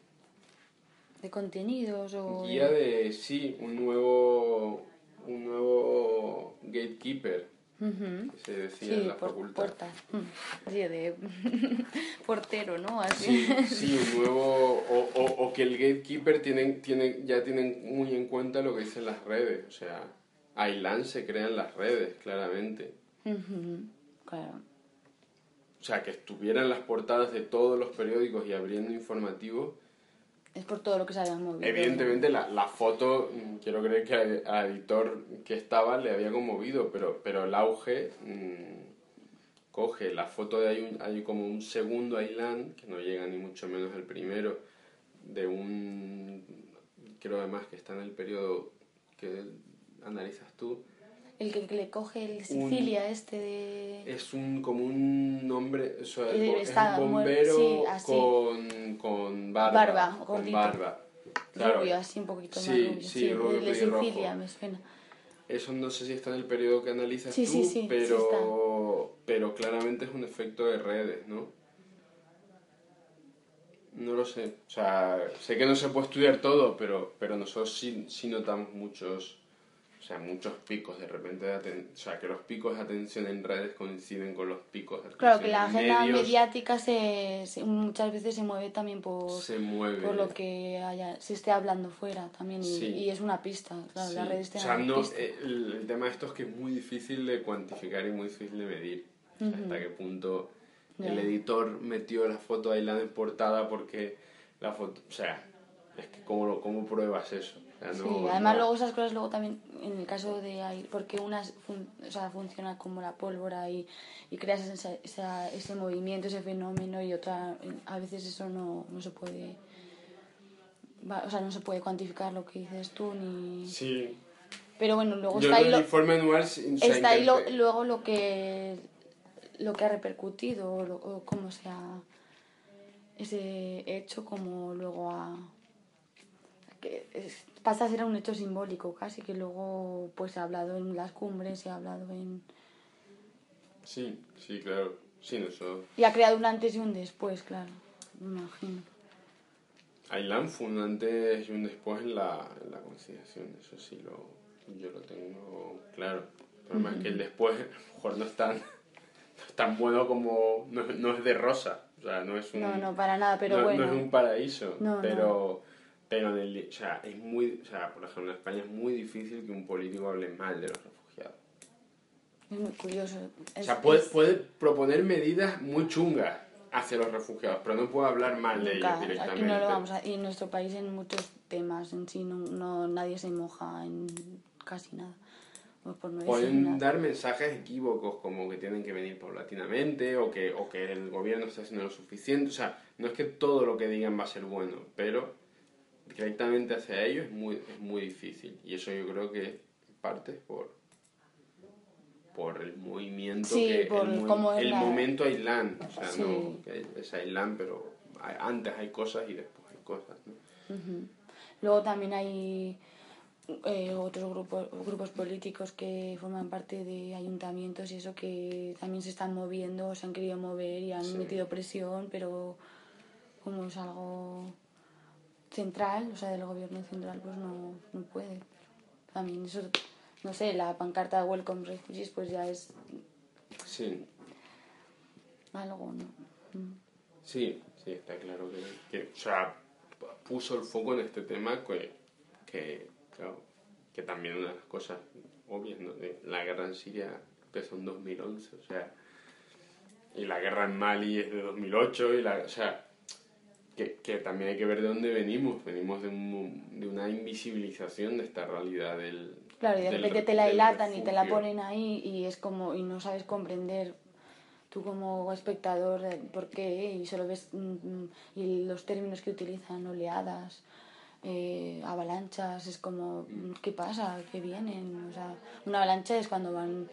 de contenidos o guía de... sí un nuevo un nuevo gatekeeper. Que se decía en la facultad. mm, de (laughs) portero no Así. Sí, sí un nuevo o, o, o, que el gatekeeper tienen, tienen ya tienen muy en cuenta lo que dicen las redes. O sea Ailan se crean las redes claramente. Claro. O sea que estuvieran las portadas de todos los periódicos y abriendo informativos es por todo lo que se había movido. Evidentemente la, la foto, mm, quiero creer que al, editor que estaba le había conmovido, pero, pero el auge mm, coge la foto de hay, hay como un segundo island, que no llega ni mucho menos el primero, de un, creo además que está en el periodo que analizas tú, el que, le coge el Sicilia este de... Es un, como un nombre, o sea, es un bombero con, con barba. Barba, con barba. Claro. Rubio, así un poquito sí, más rubio. Sí, sí rubio, de Sicilia, me suena. Eso no sé si está en el periodo que analizas tú, pero, pero claramente es un efecto de redes, ¿no? No lo sé. O sea, sé que no se puede estudiar todo, pero, pero nosotros sí, sí notamos muchos o sea, muchos picos de repente de atención, o sea, que los picos de atención en redes coinciden con los picos de atención Claro, que la en agenda medios. mediática se, se- muchas veces se mueve también por, se mueve. por lo que haya, se esté hablando fuera también y, Sí. y es una pista, claro, Sí. las redes o sea, no, eh, el, el tema de esto es que es muy difícil de cuantificar y muy difícil de medir. O sea, hasta qué punto el Ya. editor metió la foto Aislán en portada porque la foto... O sea, es que ¿cómo, lo- cómo pruebas eso? No- sí, además luego esas cosas luego también en el caso de ahí, porque una fun- o sea, funciona como la pólvora y, y creas esa, esa- ese movimiento, ese fenómeno y otra, a veces eso no, no se puede, va- o sea, no se puede cuantificar lo que dices tú ni... Sí. Pero bueno, luego Yo está ahí lo, está ahí lo- luego lo que lo que ha repercutido o, lo- o cómo se ha ese hecho como luego ha que es- pasa a ser un hecho simbólico casi que luego pues se ha hablado en las cumbres se ha hablado en Sí, sí, claro. Sí, eso... y ha creado un antes y un después claro me imagino Ailán fue un antes y un después en la, en la conciliación, eso sí, lo, yo lo tengo claro. El problema es que el después (laughs) a lo mejor no es tan, no es tan bueno como... No, no es de rosa, o sea, no es un... no no para nada pero no, bueno no es un paraíso, pero... Pero en el, o sea, es muy, o sea, por ejemplo, en España es muy difícil que un político hable mal de los refugiados. es muy curioso O Es- sea, puede, puede proponer medidas muy chungas hacia los refugiados, pero no puede hablar mal de Nunca, ellos directamente. aquí no lo vamos a, y en nuestro país en muchos temas en sí no, no nadie se moja en casi nada o por no Pueden nada. dar mensajes equívocos como que tienen que venir paulatinamente o que, o que el gobierno está haciendo lo suficiente. O sea, no es que todo lo que digan va a ser bueno, pero directamente hacia ellos es muy, es muy difícil. Y eso yo creo que parte es por, por el movimiento, Sí, que, por el, la- momento Ailán. O sea, Sí. no, es Ailán, pero antes hay cosas y después hay cosas. Luego también hay eh, otros grupos, grupos políticos que forman parte de ayuntamientos y eso que también se están moviendo, se han querido mover y han Sí. metido presión, pero como es algo central, o sea, del gobierno central, pues no, no puede. También eso, no sé, la pancarta Welcome Refugees, pues ya es Sí. algo, ¿no? Mm. Sí, sí, está claro que, que, o sea, puso el foco en este tema que, que, claro, que también una de las cosas obvias, ¿no? De la guerra en Siria empezó en 2011, o sea, y la guerra en Mali es de 2008, y la, o sea, que, que también hay que ver de dónde venimos, venimos de, un, de una invisibilización de esta realidad del... Claro, y de repente re- te la del dilatan y te la ponen ahí y es como, y no sabes comprender tú como espectador eh, por qué y solo ves mm, mm, y los términos que utilizan, oleadas, eh, avalanchas, es como, mm, ¿qué pasa? ¿Qué vienen? O sea, una avalancha es cuando van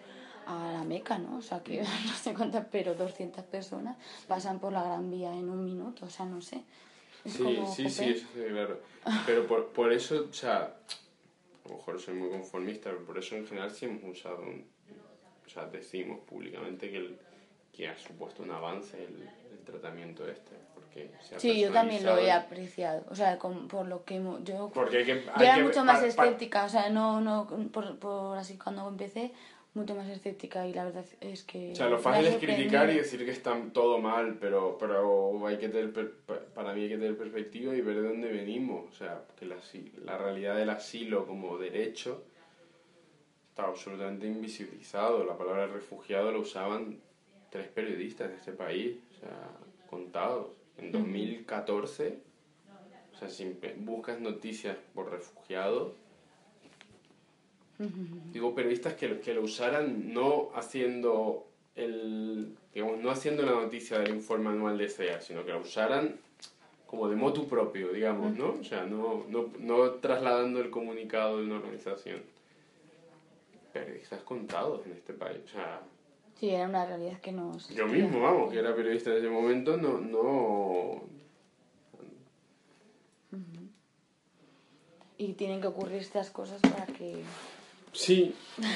a la Meca, ¿no? O sea, que (laughs) no sé cuántas, pero 200 personas pasan por la Gran Vía en un minuto, o sea, no sé. Es Sí, como, sí, sí, eso sí, claro. Pero por, por eso, o sea, a lo mejor soy muy conformista, pero por eso en general sí hemos usado, un- o sea, decimos públicamente que, el, que ha supuesto un avance el, el tratamiento este, porque se ha Sí, yo también lo he apreciado, o sea, con- por lo que yo Porque hay que, Yo hay era que- mucho más pa- pa- escéptica, o sea, no, no, por, por así cuando empecé, mucho más escéptica y la verdad es que... O sea, lo fácil es criticar y decir que está todo mal, pero, pero hay que tener, para mí hay que tener perspectiva y ver de dónde venimos. O sea, que la, la realidad del asilo como derecho está absolutamente invisibilizado. La palabra refugiado la usaban tres periodistas de este país, o sea, contados. En 2014, o sea, si buscas noticias por refugiados, digo periodistas que, que lo usaran no haciendo el digamos no haciendo la noticia del informe anual de CEA sino que la usaran como de motu propio digamos no o sea no, no, no trasladando el comunicado de una organización. Periodistas contados en este país o sea. Sí, era una realidad que no... yo mismo vamos que era periodista en ese momento no no. Y tienen que ocurrir estas cosas para que... sí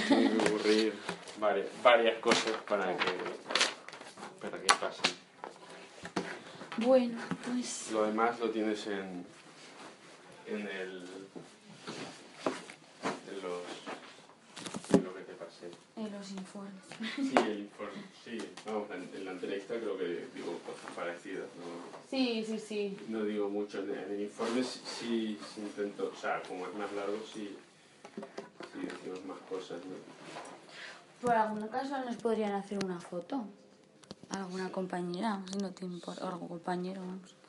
que ocurrir varias, varias cosas para que para que pasen Bueno, pues... Lo demás lo tienes en, en el. en los. los informes. Sí, el informe, sí. Vamos, en la entrevista creo que digo cosas parecidas, ¿no? Sí, sí, sí. No digo mucho, en el informe sí, sí, intento, o sea, como es más largo, sí, sí decimos más cosas. Por algún caso nos podrían hacer una foto. Alguna compañera, no te importa, o algún compañero, vamos.